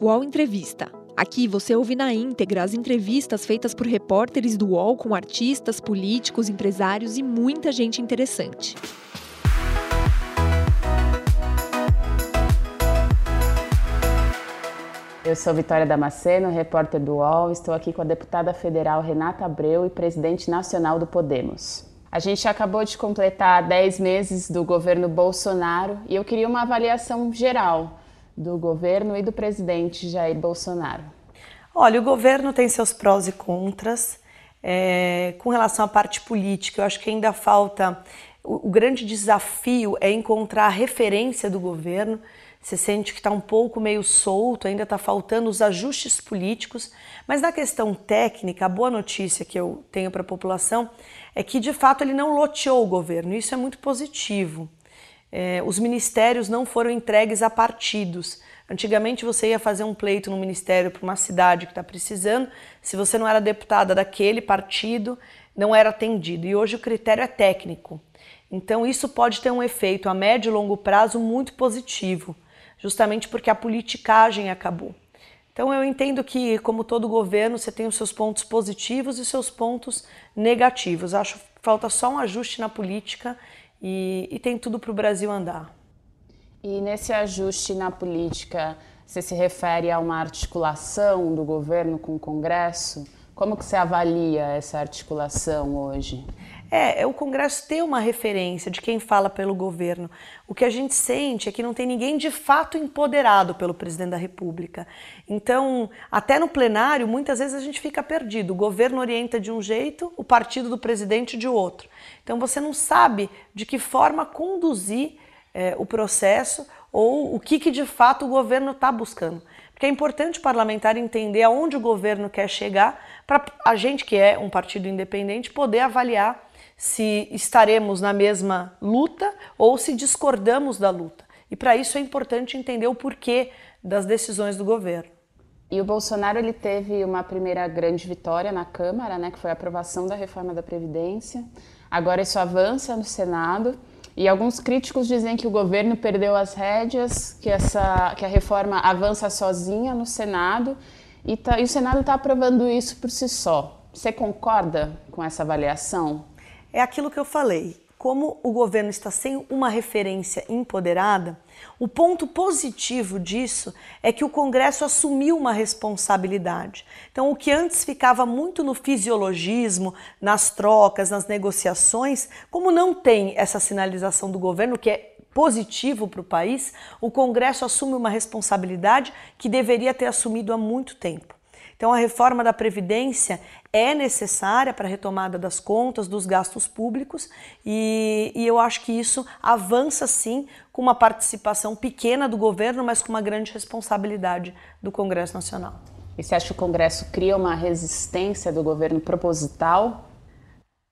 UOL Entrevista. Aqui você ouve na íntegra as entrevistas feitas por repórteres do UOL com artistas, políticos, empresários e muita gente interessante. Eu sou Vitória Damasceno, repórter do UOL. Estou aqui com a deputada federal Renata Abreu e presidente nacional do Podemos. A gente acabou de completar 10 meses do governo Bolsonaro e eu queria uma avaliação geral do governo e do presidente Jair Bolsonaro. Olha, o governo tem seus prós e contras. É, com relação à parte política, eu acho que ainda falta. O, o grande desafio é encontrar a referência do governo você sente que está um pouco meio solto, ainda está faltando os ajustes políticos, mas na questão técnica, a boa notícia que eu tenho para a população é que de fato ele não loteou o governo, isso é muito positivo. É, os ministérios não foram entregues a partidos. Antigamente você ia fazer um pleito no ministério para uma cidade que está precisando, se você não era deputada daquele partido, não era atendido. E hoje o critério é técnico. Então isso pode ter um efeito a médio e longo prazo muito positivo justamente porque a politicagem acabou. Então eu entendo que, como todo governo, você tem os seus pontos positivos e seus pontos negativos. Acho que falta só um ajuste na política e, e tem tudo para o Brasil andar. E nesse ajuste na política, você se refere a uma articulação do governo com o Congresso? Como que você avalia essa articulação hoje? É, é, o Congresso ter uma referência de quem fala pelo governo. O que a gente sente é que não tem ninguém de fato empoderado pelo presidente da República. Então, até no plenário, muitas vezes a gente fica perdido. O governo orienta de um jeito, o partido do presidente de outro. Então, você não sabe de que forma conduzir é, o processo ou o que, que de fato o governo está buscando. Porque é importante o parlamentar entender aonde o governo quer chegar para a gente, que é um partido independente, poder avaliar se estaremos na mesma luta ou se discordamos da luta. E para isso é importante entender o porquê das decisões do governo. E o Bolsonaro ele teve uma primeira grande vitória na Câmara, né, que foi a aprovação da reforma da Previdência. Agora isso avança no Senado e alguns críticos dizem que o governo perdeu as rédeas, que, essa, que a reforma avança sozinha no Senado e, tá, e o Senado está aprovando isso por si só. Você concorda com essa avaliação? é aquilo que eu falei. Como o governo está sem uma referência empoderada, o ponto positivo disso é que o Congresso assumiu uma responsabilidade. Então, o que antes ficava muito no fisiologismo, nas trocas, nas negociações, como não tem essa sinalização do governo, que é positivo para o país, o Congresso assume uma responsabilidade que deveria ter assumido há muito tempo. Então, a reforma da Previdência é necessária para a retomada das contas, dos gastos públicos, e, e, eu acho que isso avança sim com uma participação pequena do governo, mas com uma grande responsabilidade do Congresso Nacional. E você acha que o Congresso cria uma resistência do governo proposital?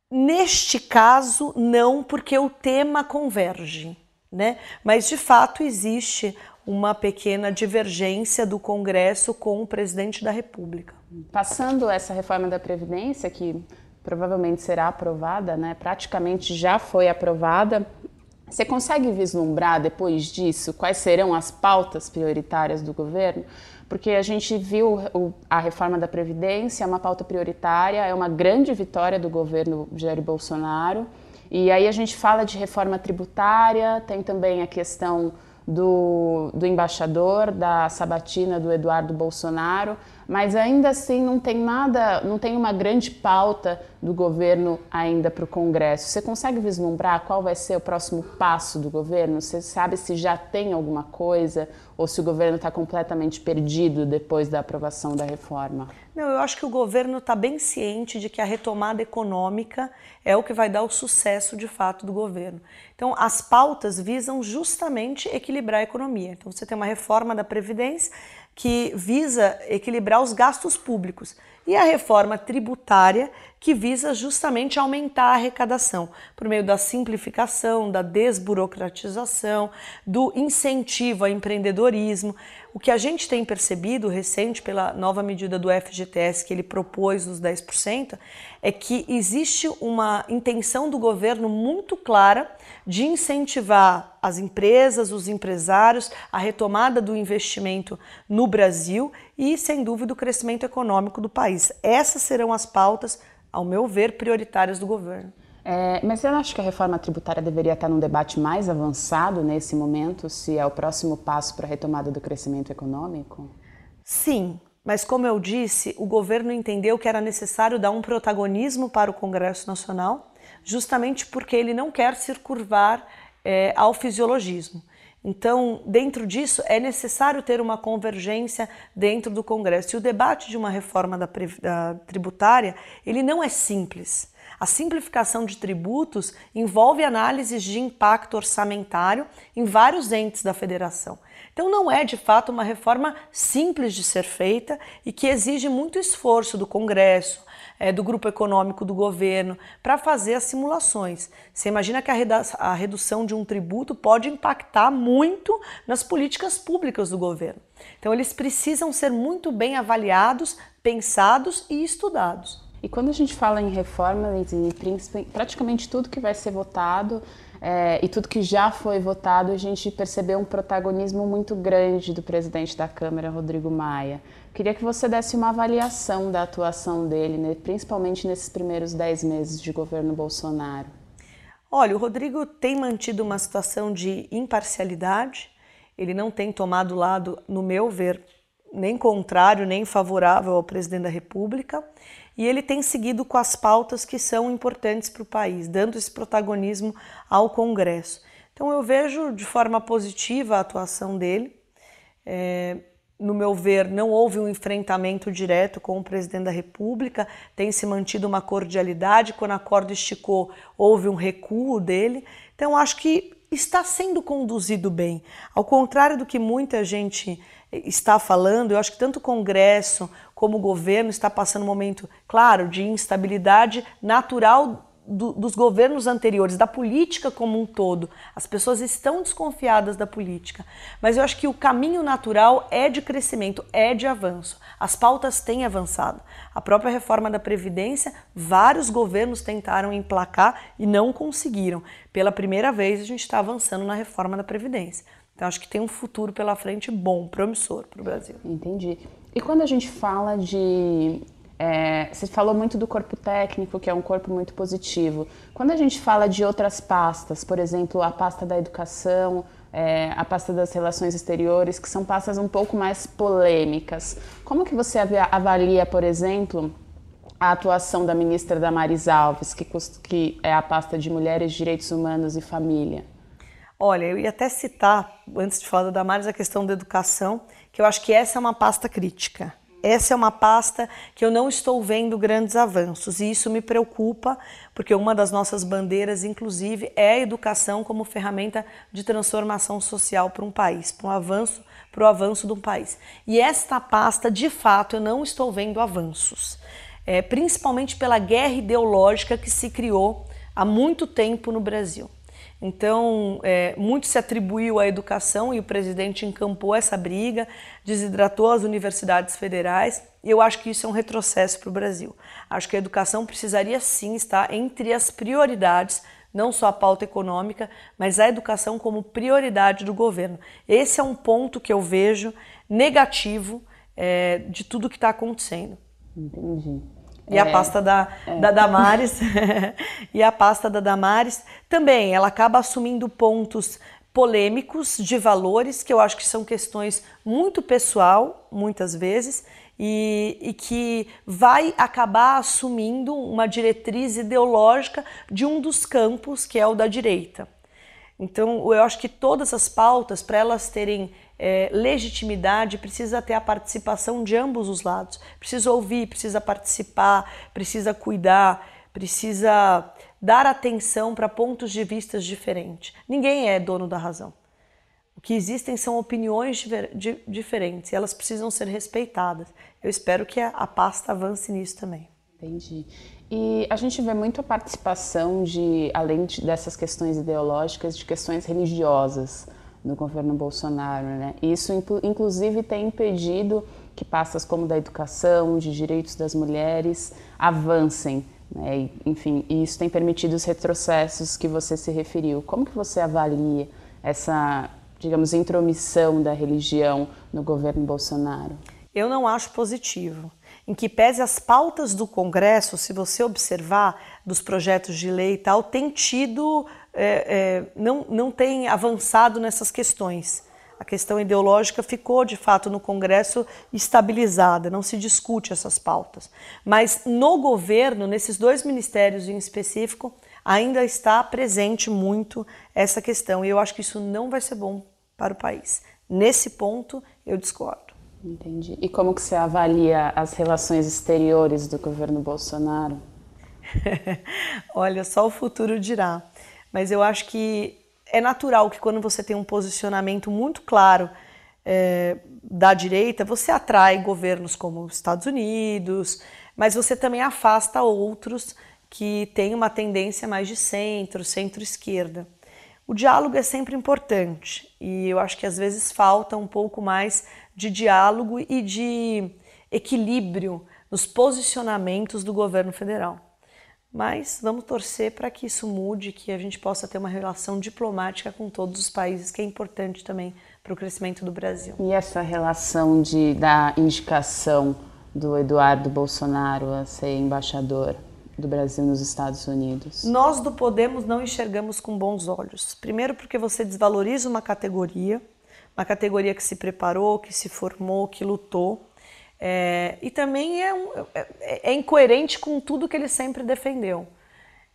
Neste caso, não, porque o tema converge. Né? Mas de fato existe uma pequena divergência do Congresso com o presidente da República. Passando essa reforma da Previdência, que provavelmente será aprovada, né? praticamente já foi aprovada, você consegue vislumbrar depois disso quais serão as pautas prioritárias do governo? Porque a gente viu a reforma da Previdência, é uma pauta prioritária, é uma grande vitória do governo Jair Bolsonaro. E aí a gente fala de reforma tributária, tem também a questão do, do embaixador, da sabatina do Eduardo Bolsonaro, mas ainda assim não tem nada, não tem uma grande pauta do governo ainda para o Congresso. Você consegue vislumbrar qual vai ser o próximo passo do governo? Você sabe se já tem alguma coisa ou se o governo está completamente perdido depois da aprovação da reforma? Não, eu acho que o governo está bem ciente de que a retomada econômica é o que vai dar o sucesso de fato do governo. Então, as pautas visam justamente equilibrar a economia. Então, você tem uma reforma da Previdência que visa equilibrar os gastos públicos e a reforma tributária que visa justamente aumentar a arrecadação por meio da simplificação, da desburocratização, do incentivo ao empreendedorismo. O que a gente tem percebido recente pela nova medida do FGTS que ele propôs nos 10% é que existe uma intenção do governo muito clara de incentivar as empresas, os empresários, a retomada do investimento no Brasil e, sem dúvida, o crescimento econômico do país. Essas serão as pautas, ao meu ver, prioritárias do governo. É, mas você acha que a reforma tributária deveria estar num debate mais avançado nesse momento, se é o próximo passo para a retomada do crescimento econômico? Sim, mas como eu disse, o governo entendeu que era necessário dar um protagonismo para o Congresso Nacional, justamente porque ele não quer se curvar é, ao fisiologismo. Então, dentro disso, é necessário ter uma convergência dentro do Congresso. E o debate de uma reforma da, da tributária, ele não é simples. A simplificação de tributos envolve análises de impacto orçamentário em vários entes da federação. Então, não é de fato uma reforma simples de ser feita e que exige muito esforço do Congresso, é, do grupo econômico do governo, para fazer as simulações. Você imagina que a redução de um tributo pode impactar muito nas políticas públicas do governo. Então, eles precisam ser muito bem avaliados, pensados e estudados. E quando a gente fala em reforma, praticamente tudo que vai ser votado é, e tudo que já foi votado, a gente percebeu um protagonismo muito grande do presidente da Câmara, Rodrigo Maia. Queria que você desse uma avaliação da atuação dele, né, principalmente nesses primeiros dez meses de governo Bolsonaro. Olha, o Rodrigo tem mantido uma situação de imparcialidade, ele não tem tomado lado, no meu ver, nem contrário, nem favorável ao presidente da República e ele tem seguido com as pautas que são importantes para o país, dando esse protagonismo ao Congresso. Então eu vejo de forma positiva a atuação dele. É, no meu ver, não houve um enfrentamento direto com o presidente da República, tem se mantido uma cordialidade. Quando a corda esticou, houve um recuo dele. Então, acho que está sendo conduzido bem. Ao contrário do que muita gente está falando, eu acho que tanto o Congresso como o governo está passando um momento, claro, de instabilidade natural do, dos governos anteriores, da política como um todo. As pessoas estão desconfiadas da política, mas eu acho que o caminho natural é de crescimento, é de avanço. As pautas têm avançado. A própria reforma da Previdência, vários governos tentaram emplacar e não conseguiram. Pela primeira vez, a gente está avançando na reforma da Previdência. Então, acho que tem um futuro pela frente bom, promissor para o Brasil. Entendi. E quando a gente fala de. É, você falou muito do corpo técnico, que é um corpo muito positivo. Quando a gente fala de outras pastas, por exemplo, a pasta da educação, é, a pasta das relações exteriores, que são pastas um pouco mais polêmicas, como que você avalia, por exemplo, a atuação da ministra Damares Alves, que, que é a pasta de Mulheres, Direitos Humanos e Família? Olha, eu ia até citar, antes de falar da Damares, a questão da educação, que eu acho que essa é uma pasta crítica. Essa é uma pasta que eu não estou vendo grandes avanços e isso me preocupa, porque uma das nossas bandeiras, inclusive, é a educação como ferramenta de transformação social para um país, para um avanço, para o avanço de um país. E esta pasta, de fato, eu não estou vendo avanços, é, principalmente pela guerra ideológica que se criou há muito tempo no Brasil. Então, é, muito se atribuiu à educação e o presidente encampou essa briga, desidratou as universidades federais e eu acho que isso é um retrocesso para o Brasil. Acho que a educação precisaria sim estar entre as prioridades, não só a pauta econômica, mas a educação como prioridade do governo. Esse é um ponto que eu vejo negativo é, de tudo que está acontecendo. Entendi. E é, a pasta da, é. da Damares. e a pasta da Damares também, ela acaba assumindo pontos polêmicos de valores, que eu acho que são questões muito pessoal, muitas vezes, e, e, que vai acabar assumindo uma diretriz ideológica de um dos campos, que é o da direita. Então, eu acho que todas as pautas, para elas terem é, legitimidade, precisa ter a participação de ambos os lados. Precisa ouvir, precisa participar, precisa cuidar, precisa dar atenção para pontos de vista diferentes. Ninguém é dono da razão. O que existem são opiniões diferentes e elas precisam ser respeitadas. Eu espero que a pasta avance nisso também. Entendi. E a gente vê muito a participação de, além de, dessas questões ideológicas, de questões religiosas no governo Bolsonaro, né? Isso, inclusive, tem impedido que pastas como da educação, de direitos das mulheres avancem, né? Enfim, isso tem permitido os retrocessos que você se referiu. Como que você avalia essa, digamos, intromissão da religião no governo Bolsonaro? Eu não acho positivo em que pese as pautas do Congresso, se você observar dos projetos de lei e tal, tem tido, é, é, não, não tem avançado nessas questões. A questão ideológica ficou, de fato, no Congresso estabilizada, não se discute essas pautas. Mas no governo, nesses dois ministérios em específico, ainda está presente muito essa questão. E eu acho que isso não vai ser bom para o país. Nesse ponto, eu discordo. Entendi. E como que você avalia as relações exteriores do governo Bolsonaro? Olha, só o futuro dirá. Mas eu acho que é natural que quando você tem um posicionamento muito claro é, da direita, você atrai governos como os Estados Unidos, mas você também afasta outros que têm uma tendência mais de centro, centro-esquerda. O diálogo é sempre importante e eu acho que às vezes falta um pouco mais de diálogo e de equilíbrio nos posicionamentos do governo federal. Mas vamos torcer para que isso mude, que a gente possa ter uma relação diplomática com todos os países, que é importante também para o crescimento do Brasil. E essa relação de, da indicação do Eduardo Bolsonaro a ser embaixador? do Brasil nos Estados Unidos? Nós do Podemos não enxergamos com bons olhos. Primeiro, porque você desvaloriza uma categoria, uma categoria que se preparou, que se formou, que lutou. É, e também é, um, é, é, incoerente com tudo que ele sempre defendeu.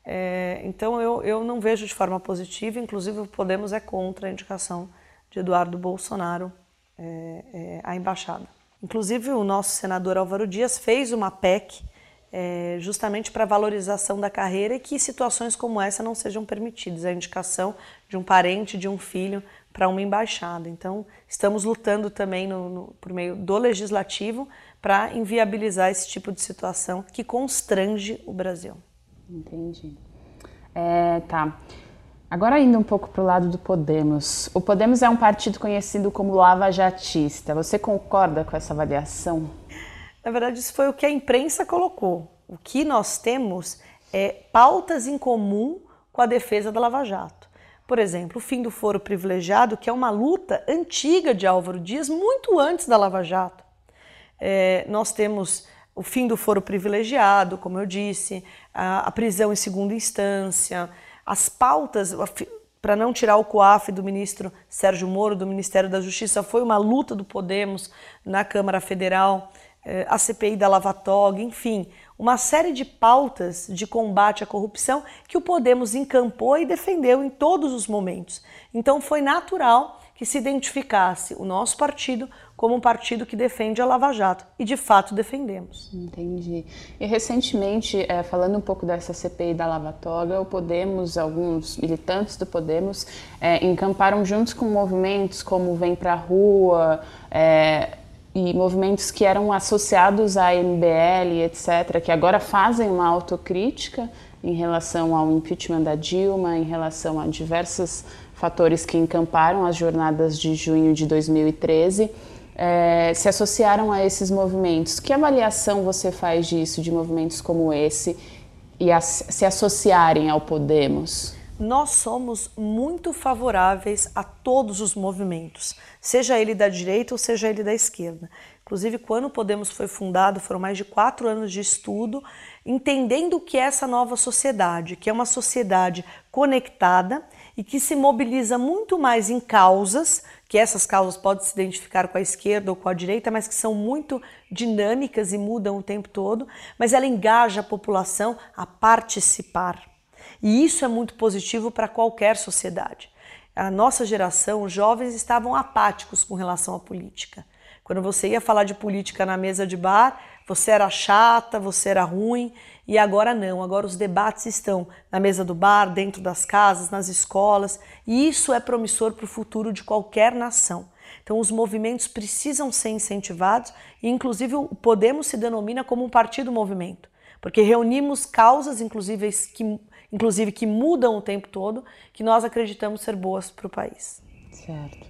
É, então eu, eu não vejo de forma positiva, inclusive o Podemos é contra a indicação de Eduardo Bolsonaro é, é, à embaixada. Inclusive o nosso senador Álvaro Dias fez uma PEC é, justamente para valorização da carreira e que situações como essa não sejam permitidas, a indicação de um parente, de um filho para uma embaixada. Então, estamos lutando também no, no, por meio do legislativo para inviabilizar esse tipo de situação que constrange o Brasil. Entendi. É, tá. Agora indo um pouco para o lado do Podemos. O Podemos é um partido conhecido como lava-jatista. Você concorda com essa avaliação? Na verdade, isso foi o que a imprensa colocou. O que nós temos é pautas em comum com a defesa da Lava Jato. Por exemplo, o fim do foro privilegiado, que é uma luta antiga de Álvaro Dias, muito antes da Lava Jato. É, nós temos o fim do foro privilegiado, como eu disse, a, a prisão em segunda instância, as pautas para não tirar o COAF do ministro Sérgio Moro, do Ministério da Justiça, foi uma luta do Podemos na Câmara Federal. Eh, a CPI da Lavatog, enfim, uma série de pautas de combate à corrupção que o Podemos encampou e defendeu em todos os momentos. Então foi natural que se identificasse o nosso partido como um partido que defende a Lava Jato. E de fato defendemos. Entendi. E recentemente, é, falando um pouco dessa CPI da Lava Toga, o Podemos, alguns militantes do Podemos, é, encamparam juntos com movimentos como Vem Pra Rua, é, e movimentos que eram associados à MBL, etc., que agora fazem uma autocrítica em relação ao impeachment da Dilma, em relação a diversos fatores que encamparam as jornadas de junho de 2013, é, se associaram a esses movimentos. Que avaliação você faz disso, de movimentos como esse, e as, se associarem ao Podemos? Nós somos muito favoráveis a todos os movimentos, seja ele da direita ou seja ele da esquerda. Inclusive, quando o Podemos foi fundado, foram mais de quatro anos de estudo, entendendo o que é essa nova sociedade, que é uma sociedade conectada e que se mobiliza muito mais em causas, que essas causas podem se identificar com a esquerda ou com a direita, mas que são muito dinâmicas e mudam o tempo todo, mas ela engaja a população a participar. E isso é muito positivo para qualquer sociedade. A nossa geração, os jovens estavam apáticos com relação à política. Quando você ia falar de política na mesa de bar, você era chata, você era ruim, e agora não. Agora os debates estão na mesa do bar, dentro das casas, nas escolas, e isso é promissor para o futuro de qualquer nação. Então, os movimentos precisam ser incentivados, e inclusive o Podemos se denomina como um partido-movimento porque reunimos causas, inclusive que, inclusive que mudam o tempo todo, que nós acreditamos ser boas para o país. Certo.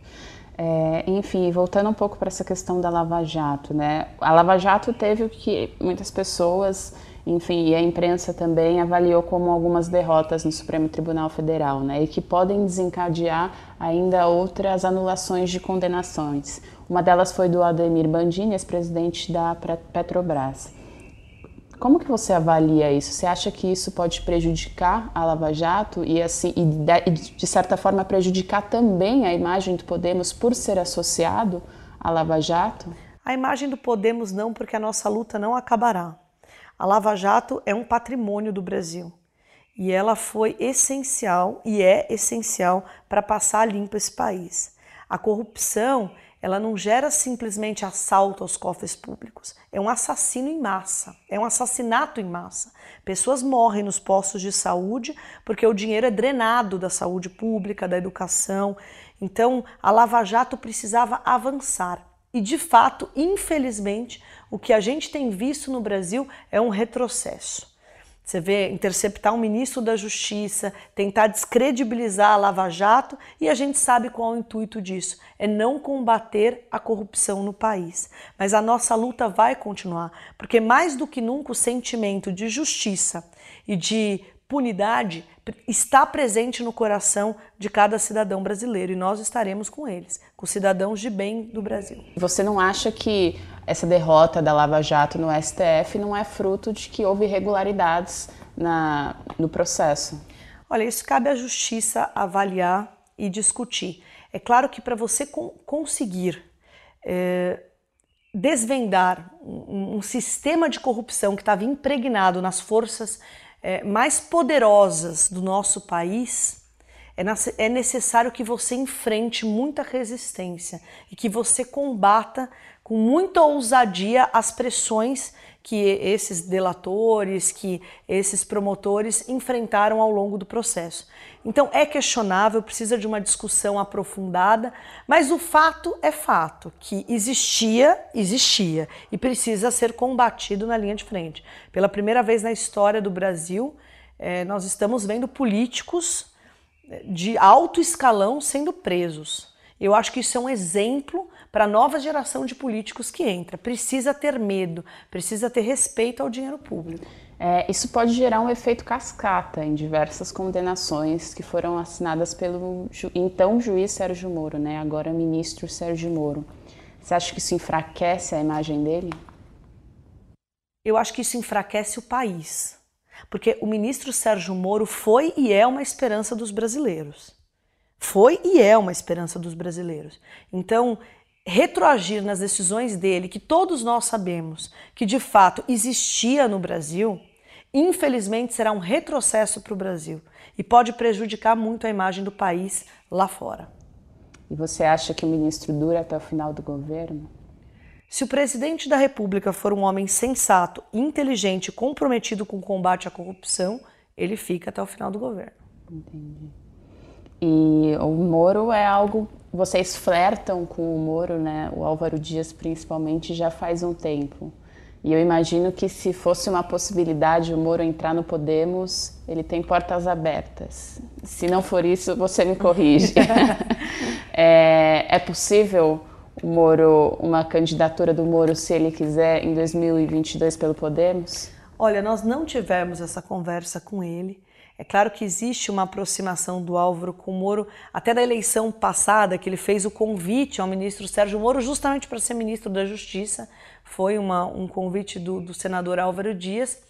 É, enfim, voltando um pouco para essa questão da Lava Jato, né? A Lava Jato teve o que muitas pessoas, enfim, e a imprensa também avaliou como algumas derrotas no Supremo Tribunal Federal, né? E que podem desencadear ainda outras anulações de condenações. Uma delas foi do Ademir Bandini, ex-presidente da Petrobras. Como que você avalia isso? Você acha que isso pode prejudicar a Lava Jato e assim e de, certa forma prejudicar também a imagem do Podemos por ser associado à Lava Jato? A imagem do Podemos não, porque a nossa luta não acabará. A Lava Jato é um patrimônio do Brasil e ela foi essencial e é essencial para passar limpo esse país. A corrupção ela não gera simplesmente assalto aos cofres públicos. É um assassino em massa, é um assassinato em massa. Pessoas morrem nos postos de saúde porque o dinheiro é drenado da saúde pública, da educação. Então, a Lava Jato precisava avançar. E, de fato, infelizmente, o que a gente tem visto no Brasil é um retrocesso. Você vê interceptar um ministro da Justiça, tentar descredibilizar a Lava Jato e a gente sabe qual é o intuito disso: é não combater a corrupção no país. Mas a nossa luta vai continuar, porque mais do que nunca o sentimento de justiça e de punidade está presente no coração de cada cidadão brasileiro e nós estaremos com eles, com cidadãos de bem do Brasil. Você não acha que essa derrota da Lava Jato no STF não é fruto de que houve irregularidades na, no processo? Olha, isso cabe à justiça avaliar e discutir. É claro que para você conseguir é, desvendar um, um, sistema de corrupção que estava impregnado nas forças é, mais poderosas do nosso país, é, é necessário que você enfrente muita resistência e que você combata com muita ousadia as pressões que esses delatores, que esses promotores enfrentaram ao longo do processo. Então é questionável, precisa de uma discussão aprofundada, mas o fato é fato que existia, existia e precisa ser combatido na linha de frente. Pela primeira vez na história do Brasil, eh, nós estamos vendo políticos eh, de alto escalão sendo presos. Eu acho que isso é um exemplo para a nova geração de políticos que entra. Precisa ter medo, precisa ter respeito ao dinheiro público. É, isso pode gerar um efeito cascata em diversas condenações que foram assinadas pelo ju então juiz Sérgio Moro, né? agora ministro Sérgio Moro. Você acha que isso enfraquece a imagem dele? Eu acho que isso enfraquece o país. Porque o ministro Sérgio Moro foi e é uma esperança dos brasileiros. Foi e é uma esperança dos brasileiros. Então, retroagir nas decisões dele, que todos nós sabemos que de fato existia no Brasil, infelizmente será um retrocesso para o Brasil e pode prejudicar muito a imagem do país lá fora. E você acha que o ministro dura até o final do governo? Se o presidente da República for um homem sensato, inteligente comprometido com o combate à corrupção, ele fica até o final do governo. Entendi. E o Moro é algo vocês flertam com o Moro, né? O Álvaro Dias principalmente já faz um tempo. E eu imagino que se fosse uma possibilidade o Moro entrar no Podemos, ele tem portas abertas. Se não for isso, você me corrige. é, é possível o Moro, uma candidatura do Moro, se ele quiser, em 2022 pelo Podemos? Olha, nós não tivemos essa conversa com ele. É claro que existe uma aproximação do Álvaro com o Moro, até da eleição passada, que ele fez o convite ao ministro Sérgio Moro, justamente para ser ministro da Justiça. Foi uma, um convite do, do senador Álvaro Dias.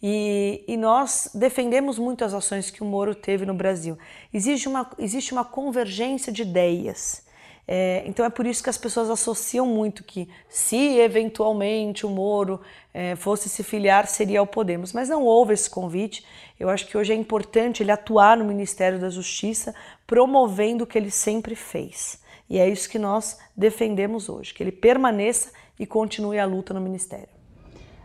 E, e, nós defendemos muito as ações que o Moro teve no Brasil. Existe uma, existe uma convergência de ideias. É, então é por isso que as pessoas associam muito que se eventualmente o Moro é, fosse se filiar, seria ao Podemos. Mas não houve esse convite. Eu acho que hoje é importante ele atuar no Ministério da Justiça, promovendo o que ele sempre fez. E é isso que nós defendemos hoje, que ele permaneça e continue a luta no Ministério.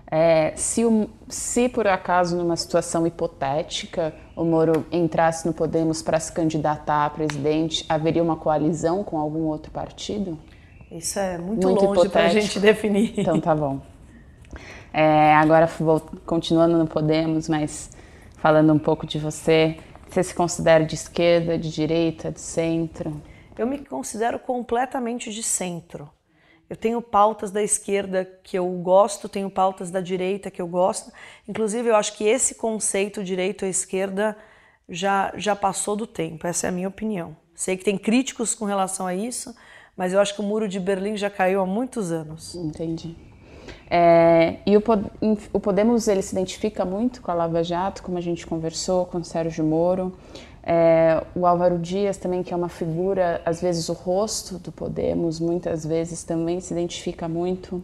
É, se, o, se por acaso, numa situação hipotética, o Moro entrasse no Podemos para se candidatar a presidente, haveria uma coalizão com algum outro partido? Isso é muito, muito longe para a gente definir. Então tá bom. É, agora, vou, continuando no Podemos, mas falando um pouco de você, você se considera de esquerda, de direita, de centro? Eu me considero completamente de centro. Eu tenho pautas da esquerda que eu gosto, tenho pautas da direita que eu gosto. Inclusive, eu acho que esse conceito direita ou esquerda já, já passou do tempo. Essa é a minha opinião. Sei que tem críticos com relação a isso, mas eu acho que o muro de Berlim já caiu há muitos anos. Entendi. É, e o, o, Podemos ele se identifica muito com a Lava Jato, como a gente conversou com o Sérgio Moro. É, o Álvaro Dias também, que é uma figura, às vezes o rosto do Podemos, muitas vezes também se identifica muito.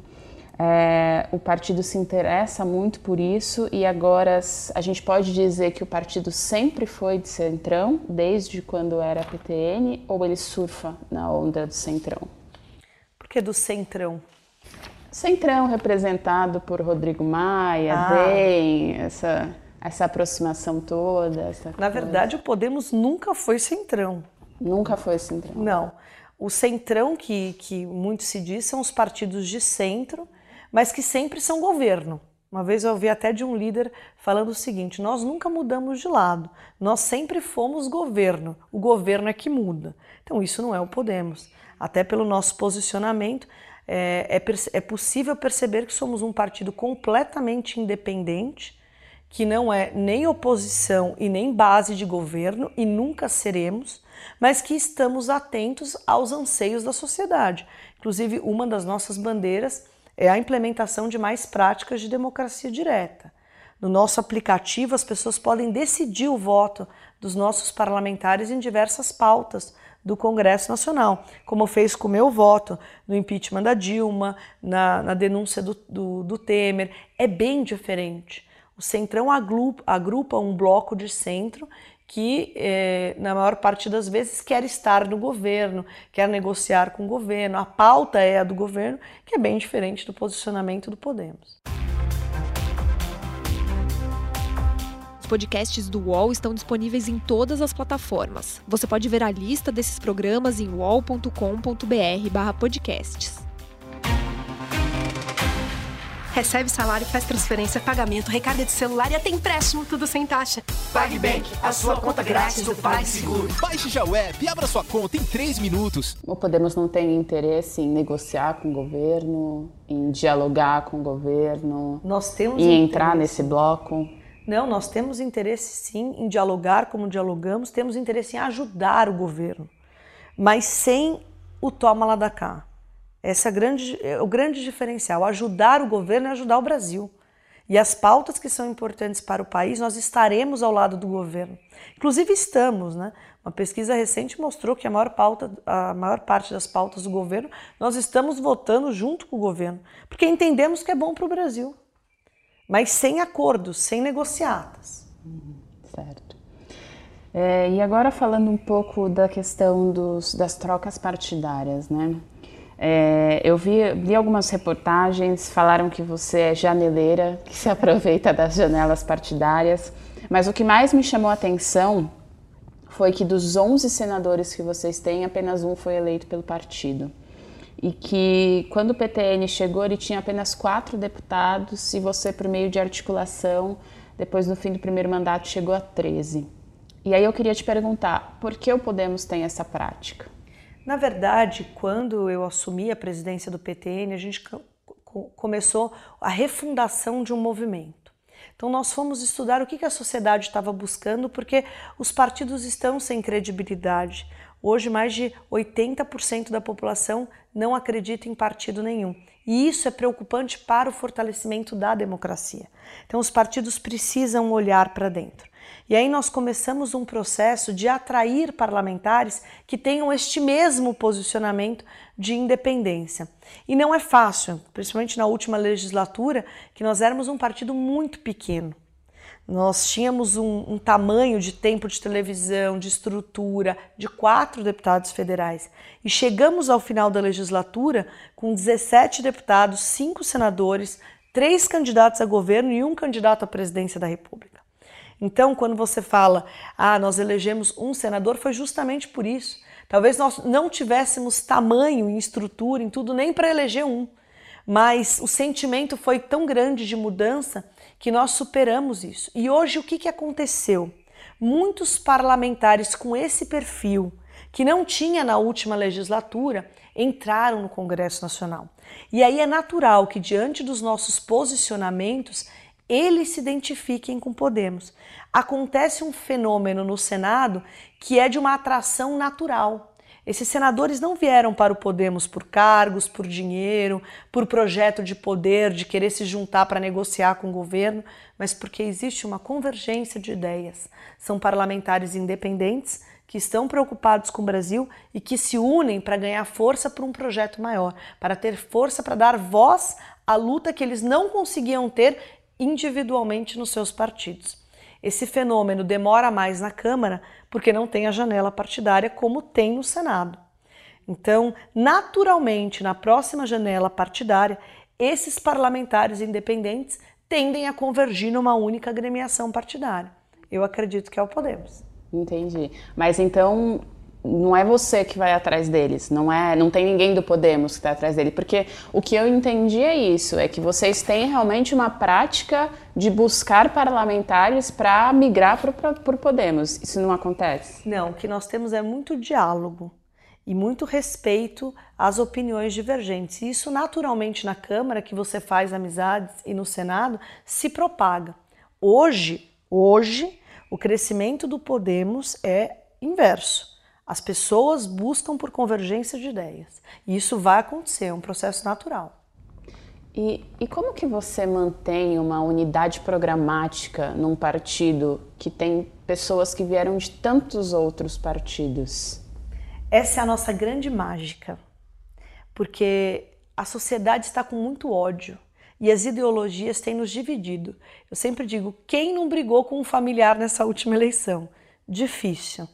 É, o partido se interessa muito por isso e agora a gente pode dizer que o partido sempre foi de centrão, desde quando era PTN, ou ele surfa na onda do centrão? Por que do centrão? Centrão representado por Rodrigo Maia, ah. DEM, essa, essa aproximação toda. Essa Na coisa. verdade, o Podemos nunca foi centrão. Nunca foi centrão. Não. O centrão que, que muito se diz são os partidos de centro, mas que sempre são governo. Uma vez eu ouvi até de um líder falando o seguinte: nós nunca mudamos de lado, nós sempre fomos governo, o governo é que muda. Então isso não é o Podemos. Até pelo nosso posicionamento, é, é, é possível perceber que somos um partido completamente independente, que não é nem oposição e nem base de governo e nunca seremos, mas que estamos atentos aos anseios da sociedade. Inclusive, uma das nossas bandeiras é a implementação de mais práticas de democracia direta. No nosso aplicativo, as pessoas podem decidir o voto dos nossos parlamentares em diversas pautas, do Congresso Nacional, como fez com o meu voto no impeachment da Dilma, na, na denúncia do, do, do, Temer. É bem diferente. O Centrão agrupa, agrupa um bloco de centro que, eh, na maior parte das vezes, quer estar no governo, quer negociar com o governo. A pauta é a do governo, que é bem diferente do posicionamento do Podemos. podcasts do UOL estão disponíveis em todas as plataformas. Você pode ver a lista desses programas em uol.com.br/podcasts. Recebe salário, faz transferência, pagamento, recarga de celular e até empréstimo, tudo sem taxa. PagBank, a sua conta grátis do PagSeguro. Baixe já o app e abra sua conta em 3 minutos. O Podemos não tem interesse em negociar com o governo, em dialogar com o governo, Nós temos em entrar nesse bloco. Não, nós temos interesse sim em dialogar como dialogamos, temos interesse em ajudar o governo, mas sem o toma lá da cá. Esse é, grande, é o grande diferencial. Ajudar o governo é ajudar o Brasil. E as pautas que são importantes para o país, nós estaremos ao lado do governo. Inclusive estamos, né? Uma pesquisa recente mostrou que a maior, pauta, a maior parte das pautas do governo, nós estamos votando junto com o governo, porque entendemos que é bom para o Brasil mas sem acordos, sem negociatas. certo. É, e agora falando um pouco da questão dos, das trocas partidárias, né? É, eu vi, algumas reportagens, falaram que você é janeleira, que se aproveita das janelas partidárias, mas o que mais me chamou a atenção foi que dos 11 senadores que vocês têm, apenas um foi eleito pelo partido e que quando o PTN chegou ele tinha apenas quatro deputados e você por meio de articulação depois no fim do primeiro mandato chegou a 13. E aí eu queria te perguntar, por que o Podemos tem essa prática? Na verdade, quando eu assumi a presidência do PTN, a gente começou a refundação de um movimento. Então nós fomos estudar o que a sociedade estava buscando, porque os partidos estão sem credibilidade. Hoje, mais de 80% da população não acredita em partido nenhum. E isso é preocupante para o fortalecimento da democracia. Então, os partidos precisam olhar para dentro. E aí nós começamos um processo de atrair parlamentares que tenham este mesmo posicionamento de independência. E não é fácil, principalmente na última legislatura, que nós éramos um partido muito pequeno. Nós tínhamos um, um, tamanho de tempo de televisão, de estrutura, de quatro deputados federais. E chegamos ao final da legislatura com 17 deputados, cinco senadores, três candidatos a governo e um candidato à presidência da República. Então, quando você fala, ah, nós elegemos um senador, foi justamente por isso. Talvez nós não tivéssemos tamanho em estrutura, em tudo, nem para eleger um Mas o sentimento foi tão grande de mudança que nós superamos isso. E hoje o que, que aconteceu? Muitos parlamentares com esse perfil, que não tinha na última legislatura, entraram no Congresso Nacional. E aí é natural que, diante dos nossos posicionamentos, eles se identifiquem com Podemos. Acontece um fenômeno no Senado que é de uma atração natural. Esses senadores não vieram para o Podemos por cargos, por dinheiro, por projeto de poder, de querer se juntar para negociar com o governo, mas porque existe uma convergência de ideias. São parlamentares independentes que estão preocupados com o Brasil e que se unem para ganhar força para um projeto maior, para ter força para dar voz à luta que eles não conseguiam ter individualmente nos seus partidos. Esse fenômeno demora mais na Câmara porque não tem a janela partidária como tem no Senado. Então, naturalmente, na próxima janela partidária, esses parlamentares independentes tendem a convergir numa única agremiação partidária. Eu acredito que é o Podemos. Entendi. Mas então não é você que vai atrás deles, não é, não tem ninguém do Podemos que está atrás dele, porque o que eu entendi é isso, é que vocês têm realmente uma prática de buscar parlamentares para migrar para o Podemos. Isso não acontece? Não, o que nós temos é muito diálogo e muito respeito às opiniões divergentes. E isso naturalmente na Câmara, que você faz amizades, e no Senado, se propaga. Hoje, hoje, o crescimento do Podemos é inverso. As pessoas buscam por convergência de ideias. E isso vai acontecer, é um processo natural. E, e, como que você mantém uma unidade programática num partido que tem pessoas que vieram de tantos outros partidos? Essa é a nossa grande mágica, porque a sociedade está com muito ódio e as ideologias têm nos dividido. Eu sempre digo: quem não brigou com um familiar nessa última eleição? Difícil.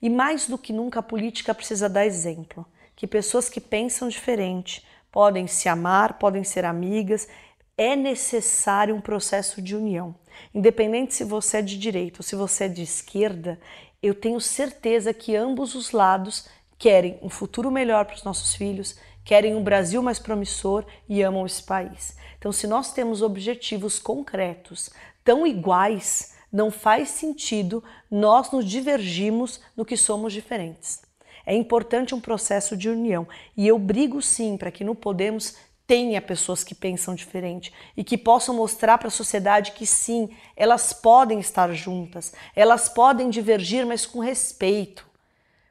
E mais do que nunca a política precisa dar exemplo, que pessoas que pensam diferente podem se amar, podem ser amigas. É necessário um processo de união. Independente se você é de direita ou se você é de esquerda, eu tenho certeza que ambos os lados querem um futuro melhor para os nossos filhos, querem um Brasil mais promissor e amam esse país. Então, se nós temos objetivos concretos tão iguais, não faz sentido nós nos divergirmos no que somos diferentes. É importante um processo de união e eu brigo sim para que no Podemos tenha pessoas que pensam diferente e que possam mostrar para a sociedade que sim, elas podem estar juntas, elas podem divergir, mas com respeito,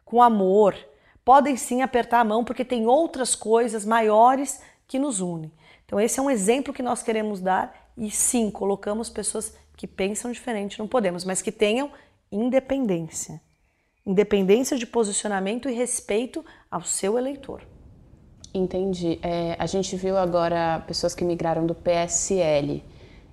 com amor. Podem sim apertar a mão porque tem outras coisas maiores que nos unem. Então, esse é um exemplo que nós queremos dar e sim, colocamos pessoas que pensam diferente, não podemos, mas que tenham independência. Independência de posicionamento e respeito ao seu eleitor. Entendi. É, a gente viu agora pessoas que migraram do PSL.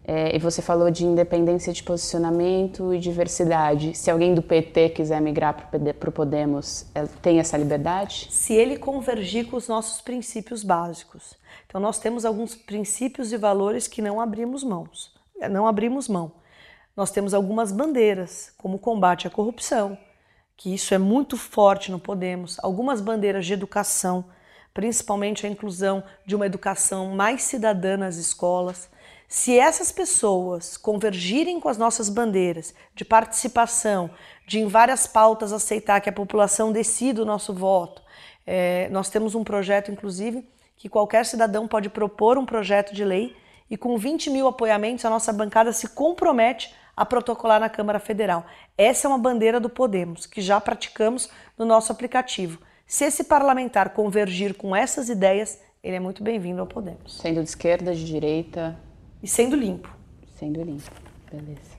É, e você falou de independência de posicionamento e diversidade. Se alguém do PT quiser migrar para o Podemos, é, tem essa liberdade? Se ele convergir com os nossos princípios básicos. Então, nós temos alguns princípios e valores que não abrimos mãos, não abrimos mão. Nós temos algumas bandeiras, como o combate à corrupção, que isso é muito forte no Podemos, algumas bandeiras de educação, principalmente a inclusão de uma educação mais cidadã nas escolas se essas pessoas convergirem com as nossas bandeiras de participação, de em várias pautas aceitar que a população decida o nosso voto, é, nós temos um projeto, inclusive, que qualquer cidadão pode propor um projeto de lei e com 20 mil apoiamentos a nossa bancada se compromete a protocolar na Câmara Federal. Essa é uma bandeira do Podemos, que já praticamos no nosso aplicativo. Se esse parlamentar convergir com essas ideias, ele é muito bem-vindo ao Podemos. Sendo de esquerda, de direita, e sendo limpo. Sendo limpo, beleza.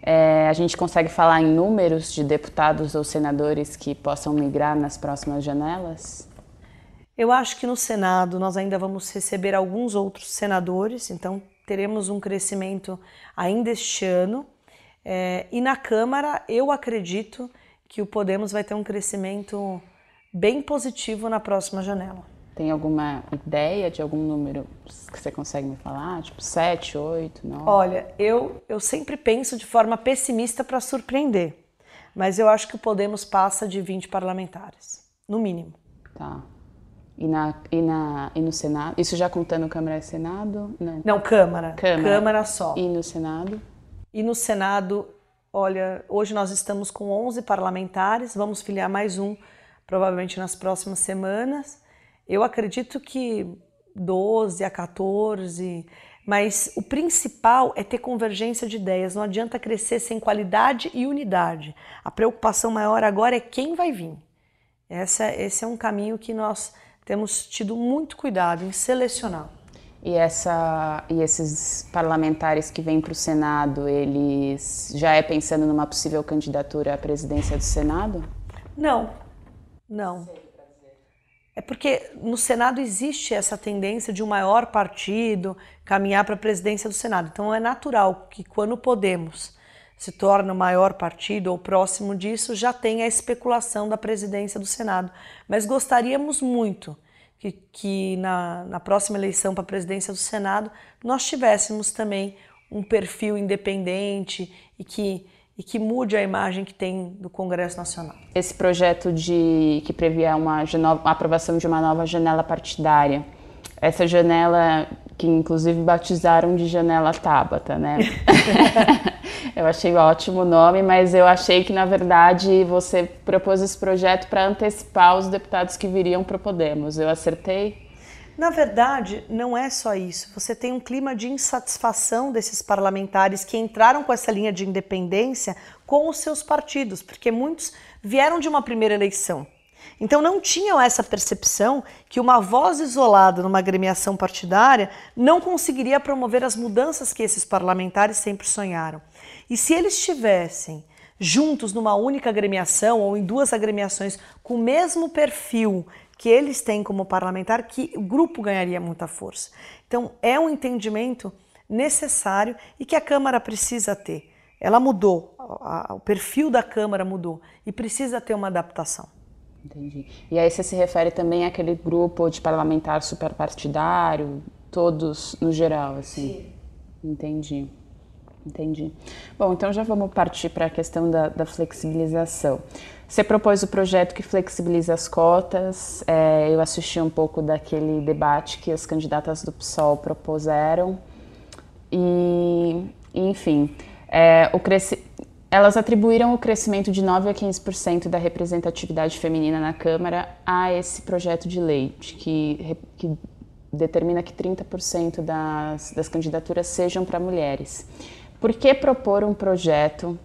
É, a gente consegue falar em números de deputados ou senadores que possam migrar nas próximas janelas? Eu acho que no Senado nós ainda vamos receber alguns outros senadores, então teremos um crescimento ainda este ano. É, e na Câmara eu acredito que o Podemos vai ter um crescimento bem positivo na próxima janela. Tem alguma ideia de algum número que você consegue me falar? Tipo 7, 8, 9? Olha, eu, eu sempre penso de forma pessimista para surpreender. Mas eu acho que o Podemos passa de 20 parlamentares, no mínimo. Tá. E, na, e, na, e no Senado? Isso já contando Câmara e Senado? Não. Não, Câmara. Câmara. Câmara só. E no Senado? E no Senado, olha, hoje nós estamos com 11 parlamentares, vamos filiar mais um, provavelmente nas próximas semanas. Eu acredito que 12 a 14, mas o principal é ter convergência de ideias. Não adianta crescer sem qualidade e unidade. A preocupação maior agora é quem vai vir. Essa, esse é um caminho que nós temos tido muito cuidado em selecionar. E, essa, e esses parlamentares que vêm para o Senado, eles já é pensando numa possível candidatura à presidência do Senado? Não, não. É porque no Senado existe essa tendência de um maior partido caminhar para a presidência do Senado. Então é natural que quando Podemos se torna o maior partido ou próximo disso, já tem a especulação da presidência do Senado. Mas gostaríamos muito que, que na, na próxima eleição para a presidência do Senado nós tivéssemos também um perfil independente e que, e que mude a imagem que tem do Congresso Nacional. Esse projeto de que previa uma, uma aprovação de uma nova janela partidária, essa janela que inclusive batizaram de janela Tabata, né? eu achei ótimo o nome, mas eu achei que na verdade você propôs esse projeto para antecipar os deputados que viriam para o Podemos. Eu acertei? Na verdade, não é só isso. Você tem um clima de insatisfação desses parlamentares que entraram com essa linha de independência com os seus partidos, porque muitos vieram de uma primeira eleição. Então não tinham essa percepção que uma voz isolada numa agremiação partidária não conseguiria promover as mudanças que esses parlamentares sempre sonharam. E se eles estivessem juntos numa única agremiação ou em duas agremiações com o mesmo perfil que eles têm como parlamentar, que o grupo ganharia muita força. Então é um entendimento necessário e que a Câmara precisa ter. Ela mudou, o perfil da Câmara mudou e precisa ter uma adaptação. Entendi. E aí você se refere também àquele grupo de parlamentar superpartidário, todos no geral, assim? Sim. Entendi. Entendi. Bom, então já vamos partir para a questão da, da, flexibilização. Você propôs o projeto que flexibiliza as cotas. É, eu assisti um pouco daquele debate que as candidatas do PSOL propuseram. E, enfim, é, o elas atribuíram o crescimento de 9 a 15% da representatividade feminina na Câmara a esse projeto de lei, que, que determina que 30% das, das candidaturas sejam para mulheres. Por que propor um projeto?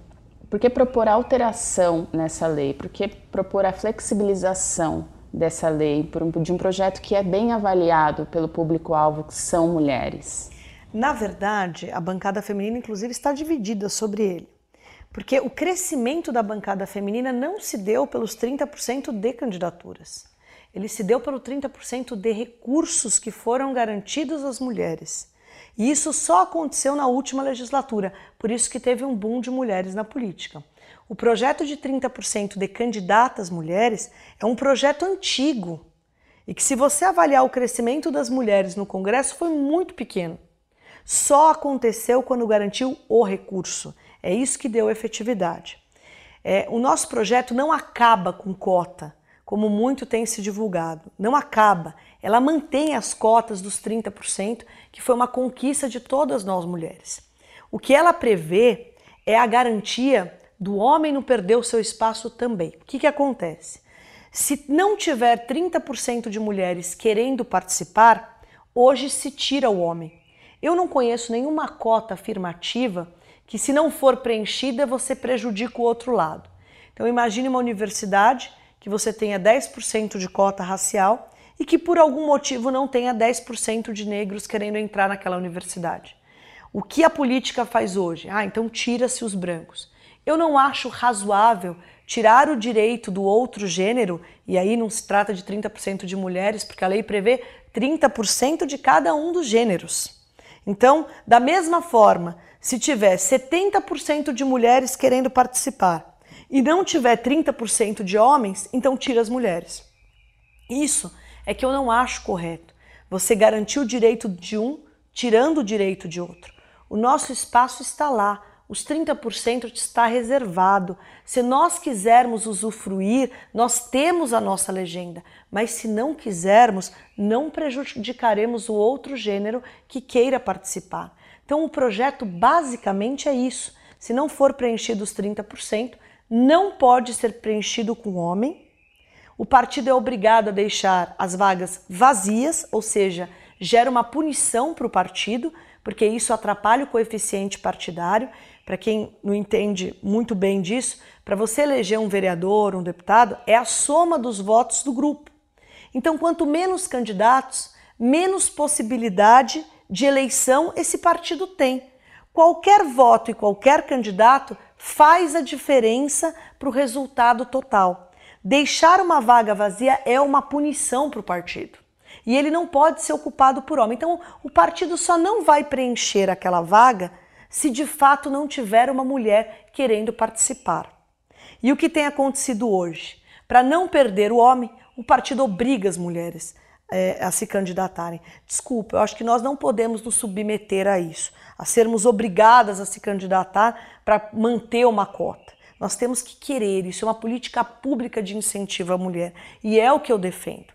Por que propor alteração nessa lei? Por que propor a flexibilização dessa lei de um projeto que é bem avaliado pelo público-alvo, que são mulheres? Na verdade, a bancada feminina, inclusive, está dividida sobre ele. Porque o crescimento da bancada feminina não se deu pelos 30% de candidaturas. Ele se deu pelo 30% de recursos que foram garantidos às mulheres. E isso só aconteceu na última legislatura, por isso que teve um boom de mulheres na política. O projeto de 30% de candidatas mulheres é um projeto antigo e que, se você avaliar o crescimento das mulheres no Congresso, foi muito pequeno. Só aconteceu quando garantiu o recurso. É isso que deu efetividade. É, o nosso projeto não acaba com cota, como muito tem se divulgado. Não acaba. Ela mantém as cotas dos 30%, que foi uma conquista de todas nós mulheres. O que ela prevê é a garantia do homem não perder o seu espaço também. O que, que acontece? Se não tiver 30% de mulheres querendo participar, hoje se tira o homem. Eu não conheço nenhuma cota afirmativa que se não for preenchida, você prejudica o outro lado. Então imagine uma universidade que você tenha 10% de cota racial e que por algum motivo não tenha 10% de negros querendo entrar naquela universidade. O que a política faz hoje? Ah, então tira-se os brancos. Eu não acho razoável tirar o direito do outro gênero, e aí não se trata de 30% de mulheres, porque a lei prevê 30% de cada um dos gêneros. Então, da mesma forma, se tiver 70% de mulheres querendo participar e não tiver 30% de homens, então tira as mulheres. Isso é que eu não acho correto. Você garantir o direito de um, tirando o direito de outro. O nosso espaço está lá. os 30% está reservado. Se nós quisermos usufruir, nós temos a nossa legenda, mas se não quisermos, não prejudicaremos o outro gênero que queira participar. Então, o projeto basicamente é isso. Se não for preenchido os 30%, não pode ser preenchido com homem. O partido é obrigado a deixar as vagas vazias, ou seja, gera uma punição para o partido, porque isso atrapalha o coeficiente partidário. Para quem não entende muito bem disso, para você eleger um vereador, um deputado, é a soma dos votos do grupo. Então, quanto menos candidatos, menos possibilidade de eleição esse partido tem. Qualquer voto e qualquer candidato faz a diferença para o resultado total. Deixar uma vaga vazia é uma punição para o partido. E ele não pode ser ocupado por homem. Então, o partido só não vai preencher aquela vaga se de fato não tiver uma mulher querendo participar. E o que tem acontecido hoje? Para não perder o homem, o partido obriga as mulheres é, a se candidatarem. Desculpa, eu acho que nós não podemos nos submeter a isso, a sermos obrigadas a se candidatar para manter uma cota. Nós temos que querer, isso é uma política pública de incentivo à mulher e é o que eu defendo.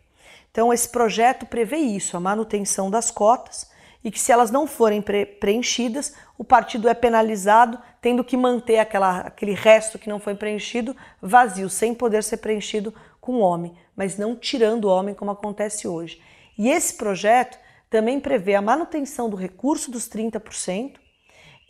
Então, esse projeto prevê isso, a manutenção das cotas e que, se elas não forem pre preenchidas, o partido é penalizado, tendo que manter aquela, aquele resto que não foi preenchido vazio, sem poder ser preenchido com homem, mas não tirando o homem como acontece hoje. E esse projeto também prevê a manutenção do recurso dos 30%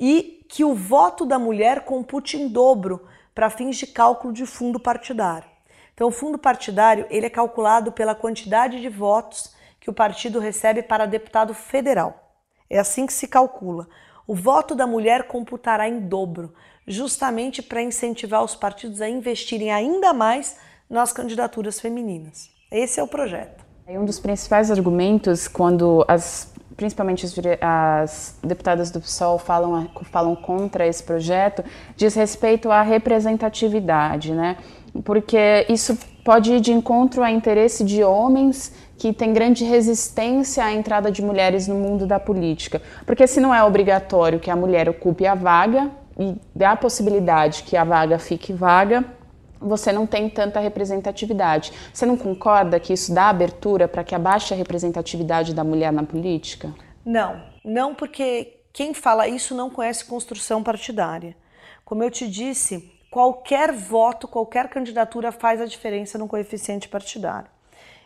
e que o voto da mulher compute em dobro para fins de cálculo de fundo partidário. Então, o fundo partidário ele é calculado pela quantidade de votos que o partido recebe para deputado federal. É assim que se calcula. O voto da mulher computará em dobro, justamente para incentivar os partidos a investirem ainda mais nas candidaturas femininas. Esse é o projeto. Um dos principais argumentos quando as principalmente as, as, deputadas do PSOL falam, falam contra esse projeto, diz respeito à representatividade, né? Porque isso pode ir de encontro ao interesse de homens que têm grande resistência à entrada de mulheres no mundo da política. Porque se não é obrigatório que a mulher ocupe a vaga e dá a possibilidade que a vaga fique vaga, você não tem tanta representatividade. Você não concorda que isso dá abertura para que a representatividade da mulher na política? Não, não porque quem fala isso não conhece construção partidária. Como eu te disse, qualquer voto, qualquer candidatura faz a diferença no coeficiente partidário.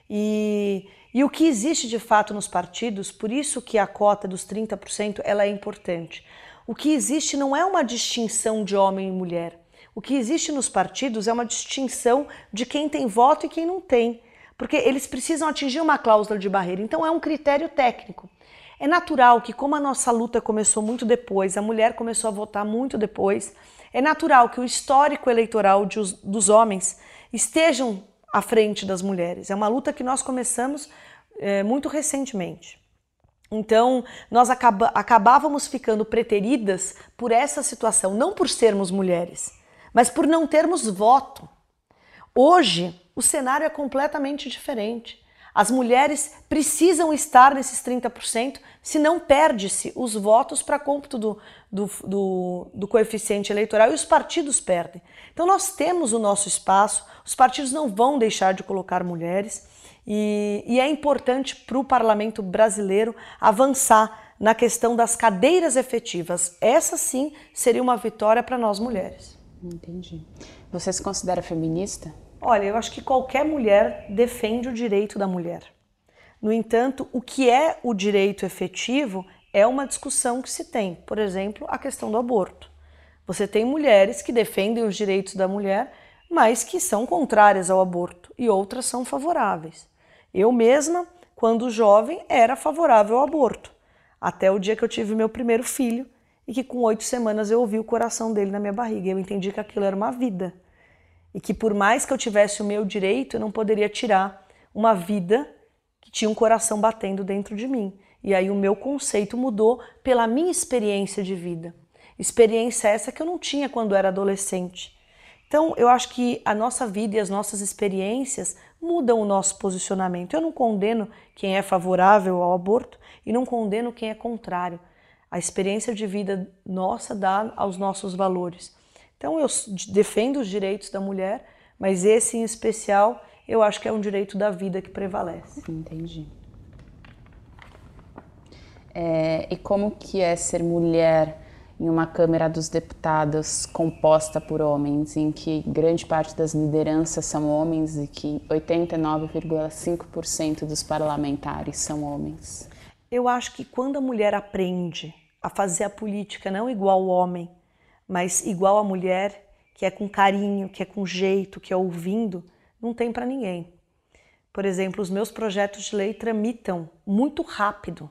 E, e o que existe de fato nos partidos, por isso que a cota dos 30% ela é importante. O que existe não é uma distinção de homem e mulher. O que existe nos partidos é uma distinção de quem tem voto e quem não tem, porque eles precisam atingir uma cláusula de barreira. Então é um critério técnico. É natural que, como a nossa luta começou muito depois, a mulher começou a votar muito depois, é natural que o histórico eleitoral de, dos homens estejam à frente das mulheres. É uma luta que nós começamos é, muito recentemente. Então, nós acaba, acabávamos ficando preteridas por essa situação, não por sermos mulheres, mas por não termos voto. Hoje, o cenário é completamente diferente. As mulheres precisam estar nesses 30%, senão perde-se os votos para cômputo do, do, do, do, coeficiente eleitoral e os partidos perdem. Então nós temos o nosso espaço, os partidos não vão deixar de colocar mulheres e, e é importante para o parlamento brasileiro avançar na questão das cadeiras efetivas. Essa sim seria uma vitória para nós mulheres. Entendi. Você se considera feminista? Olha, eu acho que qualquer mulher defende o direito da mulher. No entanto, o que é o direito efetivo é uma discussão que se tem. Por exemplo, a questão do aborto. Você tem mulheres que defendem os direitos da mulher, mas que são contrárias ao aborto, e outras são favoráveis. Eu mesma, quando jovem, era favorável ao aborto, até o dia que eu tive meu primeiro filho e que com oito semanas eu ouvi o coração dele na minha barriga. Eu entendi que aquilo era uma vida e que por mais que eu tivesse o meu direito, eu não poderia tirar uma vida que tinha um coração batendo dentro de mim. E aí o meu conceito mudou pela minha experiência de vida. Experiência essa que eu não tinha quando era adolescente. Então, eu acho que a nossa vida e as nossas experiências mudam o nosso posicionamento. Eu não condeno quem é favorável ao aborto e não condeno quem é contrário. A experiência de vida nossa dá aos nossos valores. Então eu defendo os direitos da mulher, mas esse em especial eu acho que é um direito da vida que prevalece. Entendi. É, e como que é ser mulher em uma Câmara dos Deputados composta por homens, em que grande parte das lideranças são homens e que 89,5% dos parlamentares são homens? Eu acho que quando a mulher aprende a fazer a política não igual ao homem, mas igual à mulher, que é com carinho, que é com jeito, que é ouvindo, não tem para ninguém. Por exemplo, os meus projetos de lei tramitam muito rápido,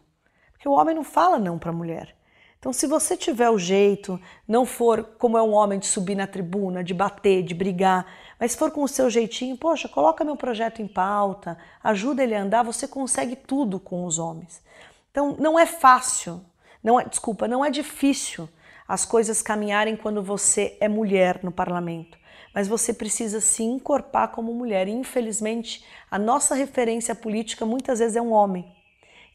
porque o homem não fala não para a mulher. Então, se você tiver o jeito, não for como é um homem de subir na tribuna, de bater, de brigar, mas for com o seu jeitinho, poxa, coloca meu projeto em pauta, ajuda ele a andar, você consegue tudo com os homens. Então, não é fácil, não é, desculpa, não é difícil as coisas caminharem quando você é mulher no parlamento, mas você precisa se encorpar como mulher. E, infelizmente, a nossa referência política muitas vezes é um homem.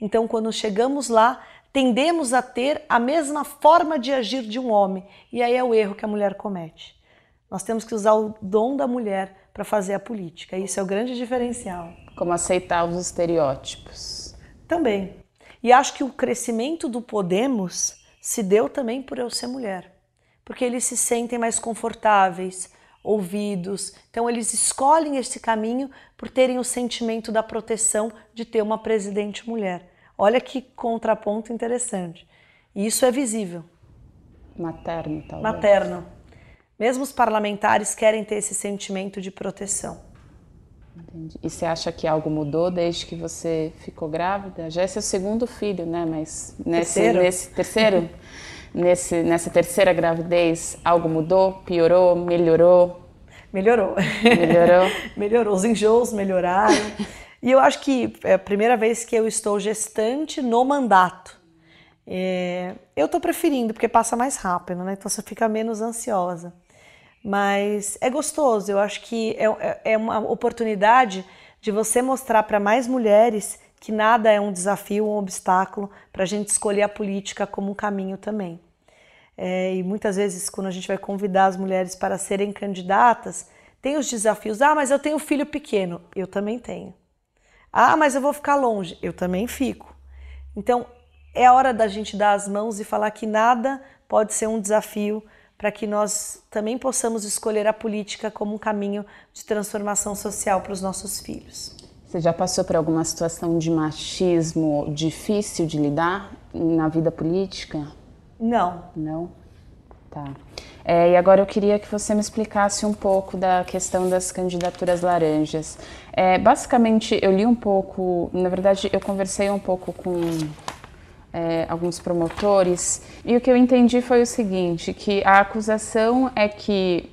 Então, quando chegamos lá, tendemos a ter a mesma forma de agir de um homem. E aí é o erro que a mulher comete. Nós temos que usar o dom da mulher para fazer a política. Isso é o grande diferencial. Como aceitar os estereótipos. Também. E acho que o crescimento do Podemos se deu também por eu ser mulher. Porque eles se sentem mais confortáveis, ouvidos. Então eles escolhem esse caminho por terem o sentimento da proteção de ter uma presidente mulher. Olha que contraponto interessante. E isso é visível. Materno, talvez. Materno. Mesmo os parlamentares querem ter esse sentimento de proteção. Entendi. E você acha que algo mudou desde que você ficou grávida? Já é seu segundo filho, né? Mas nesse terceiro, nesse terceiro, nesse, nessa terceira gravidez, algo mudou? Piorou? Melhorou? Melhorou. Melhorou? Melhorou. Os enjoos melhoraram. E eu acho que é a primeira vez que eu estou gestante no mandato. É, eu estou preferindo, porque passa mais rápido, né? Então você fica menos ansiosa. Mas é gostoso, eu acho que é, é, é uma oportunidade de você mostrar para mais mulheres que nada é um desafio, um obstáculo para a gente escolher a política como um caminho também. É, e muitas vezes, quando a gente vai convidar as mulheres para serem candidatas, tem os desafios. Ah, mas eu tenho filho pequeno. Eu também tenho. Ah, mas eu vou ficar longe. Eu também fico. Então, é hora da gente dar as mãos e falar que nada pode ser um desafio para que nós também possamos escolher a política como um caminho de transformação social para os nossos filhos. Você já passou por alguma situação de machismo difícil de lidar na vida política? Não. Não? Tá. É, e agora eu queria que você me explicasse um pouco da questão das candidaturas laranjas. É, basicamente, eu li um pouco, na verdade, eu conversei um pouco com é, alguns promotores e o que eu entendi foi o seguinte: que a acusação é que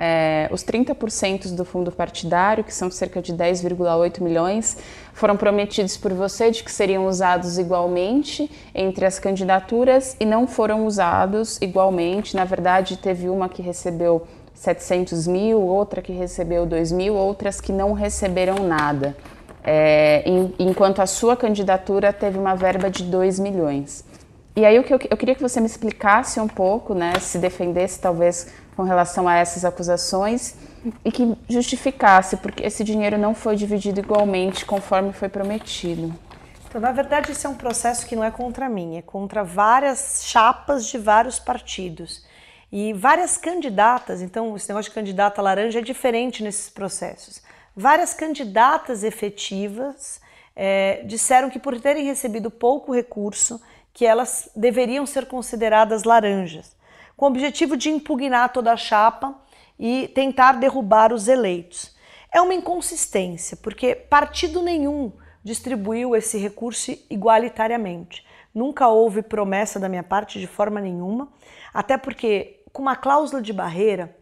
é, os 30% do fundo partidário, que são cerca de 10,8 milhões, foram prometidos por você de que seriam usados igualmente entre as candidaturas e não foram usados igualmente. Na verdade, teve uma que recebeu 700 mil, outra que recebeu 2 mil, outras que não receberam nada. É, em, enquanto a sua candidatura teve uma verba de 2 milhões. E aí o que eu, eu queria que você me explicasse um pouco, né, se defendesse talvez com relação a essas acusações e que justificasse porque esse dinheiro não foi dividido igualmente conforme foi prometido. Então, na verdade, esse é um processo que não é contra mim, é contra várias chapas de vários partidos. E várias candidatas, então esse negócio de candidata laranja é diferente nesses processos. Várias candidatas efetivas é, disseram que por terem recebido pouco recurso, que elas deveriam ser consideradas laranjas com o objetivo de impugnar toda a chapa e tentar derrubar os eleitos. É uma inconsistência, porque partido nenhum distribuiu esse recurso igualitariamente. Nunca houve promessa da minha parte de forma nenhuma, até porque, com uma cláusula de barreira,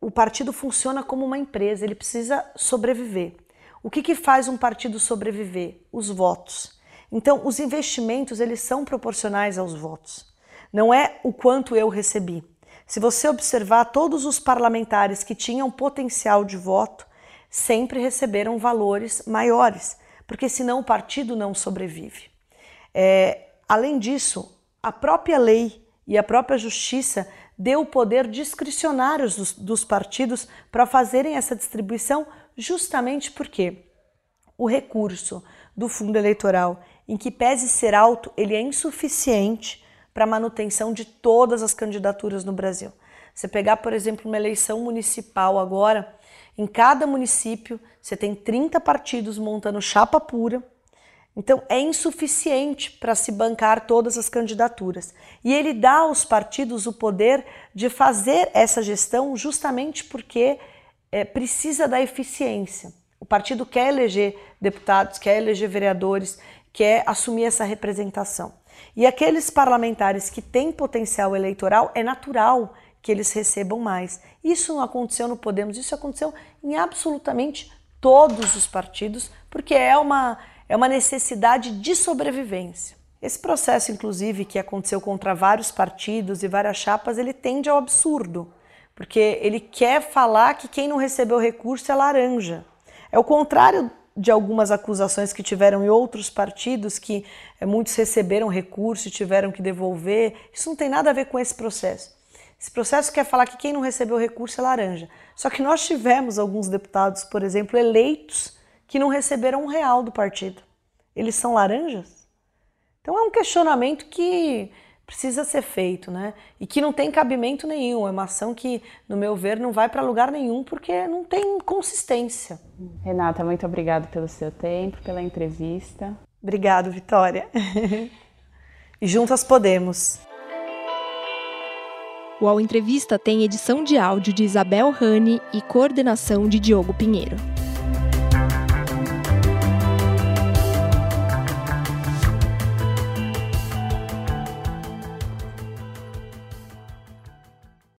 o partido funciona como uma empresa, ele precisa sobreviver. O que, que faz um partido sobreviver? Os votos. Então, os investimentos eles são proporcionais aos votos não é o quanto eu recebi. Se você observar, todos os parlamentares que tinham potencial de voto sempre receberam valores maiores, porque senão o partido não sobrevive. É, além disso, a própria lei e a própria justiça deu o poder discricionário dos, dos partidos para fazerem essa distribuição, justamente porque o recurso do fundo eleitoral, em que pese ser alto, ele é insuficiente para a manutenção de todas as candidaturas no Brasil. Você pegar, por exemplo, uma eleição municipal agora, em cada município você tem 30 partidos montando chapa pura. Então é insuficiente para se bancar todas as candidaturas. E ele dá aos partidos o poder de fazer essa gestão justamente porque é, precisa da eficiência. O partido quer eleger deputados, quer eleger vereadores, quer assumir essa representação. E aqueles parlamentares que têm potencial eleitoral, é natural que eles recebam mais. Isso não aconteceu no Podemos, isso aconteceu em absolutamente todos os partidos, porque é uma, é uma necessidade de sobrevivência. Esse processo, inclusive, que aconteceu contra vários partidos e várias chapas, ele tende ao absurdo, porque ele quer falar que quem não recebeu recurso é laranja. É o contrário de algumas acusações que tiveram em outros partidos, que é, muitos receberam recurso e tiveram que devolver. Isso não tem nada a ver com esse processo. Esse processo quer falar que quem não recebeu recurso é laranja. Só que nós tivemos alguns deputados, por exemplo, eleitos que não receberam um real do partido. Eles são laranjas? Então é um questionamento que precisa ser feito, né? E que não tem cabimento nenhum. É uma ação que, no meu ver, não vai para lugar nenhum porque não tem consistência. Renata, muito obrigada pelo seu tempo, pela entrevista. Obrigado, Vitória. e juntas podemos. O Ao Entrevista tem edição de áudio de Isabel Rani e coordenação de Diogo Pinheiro.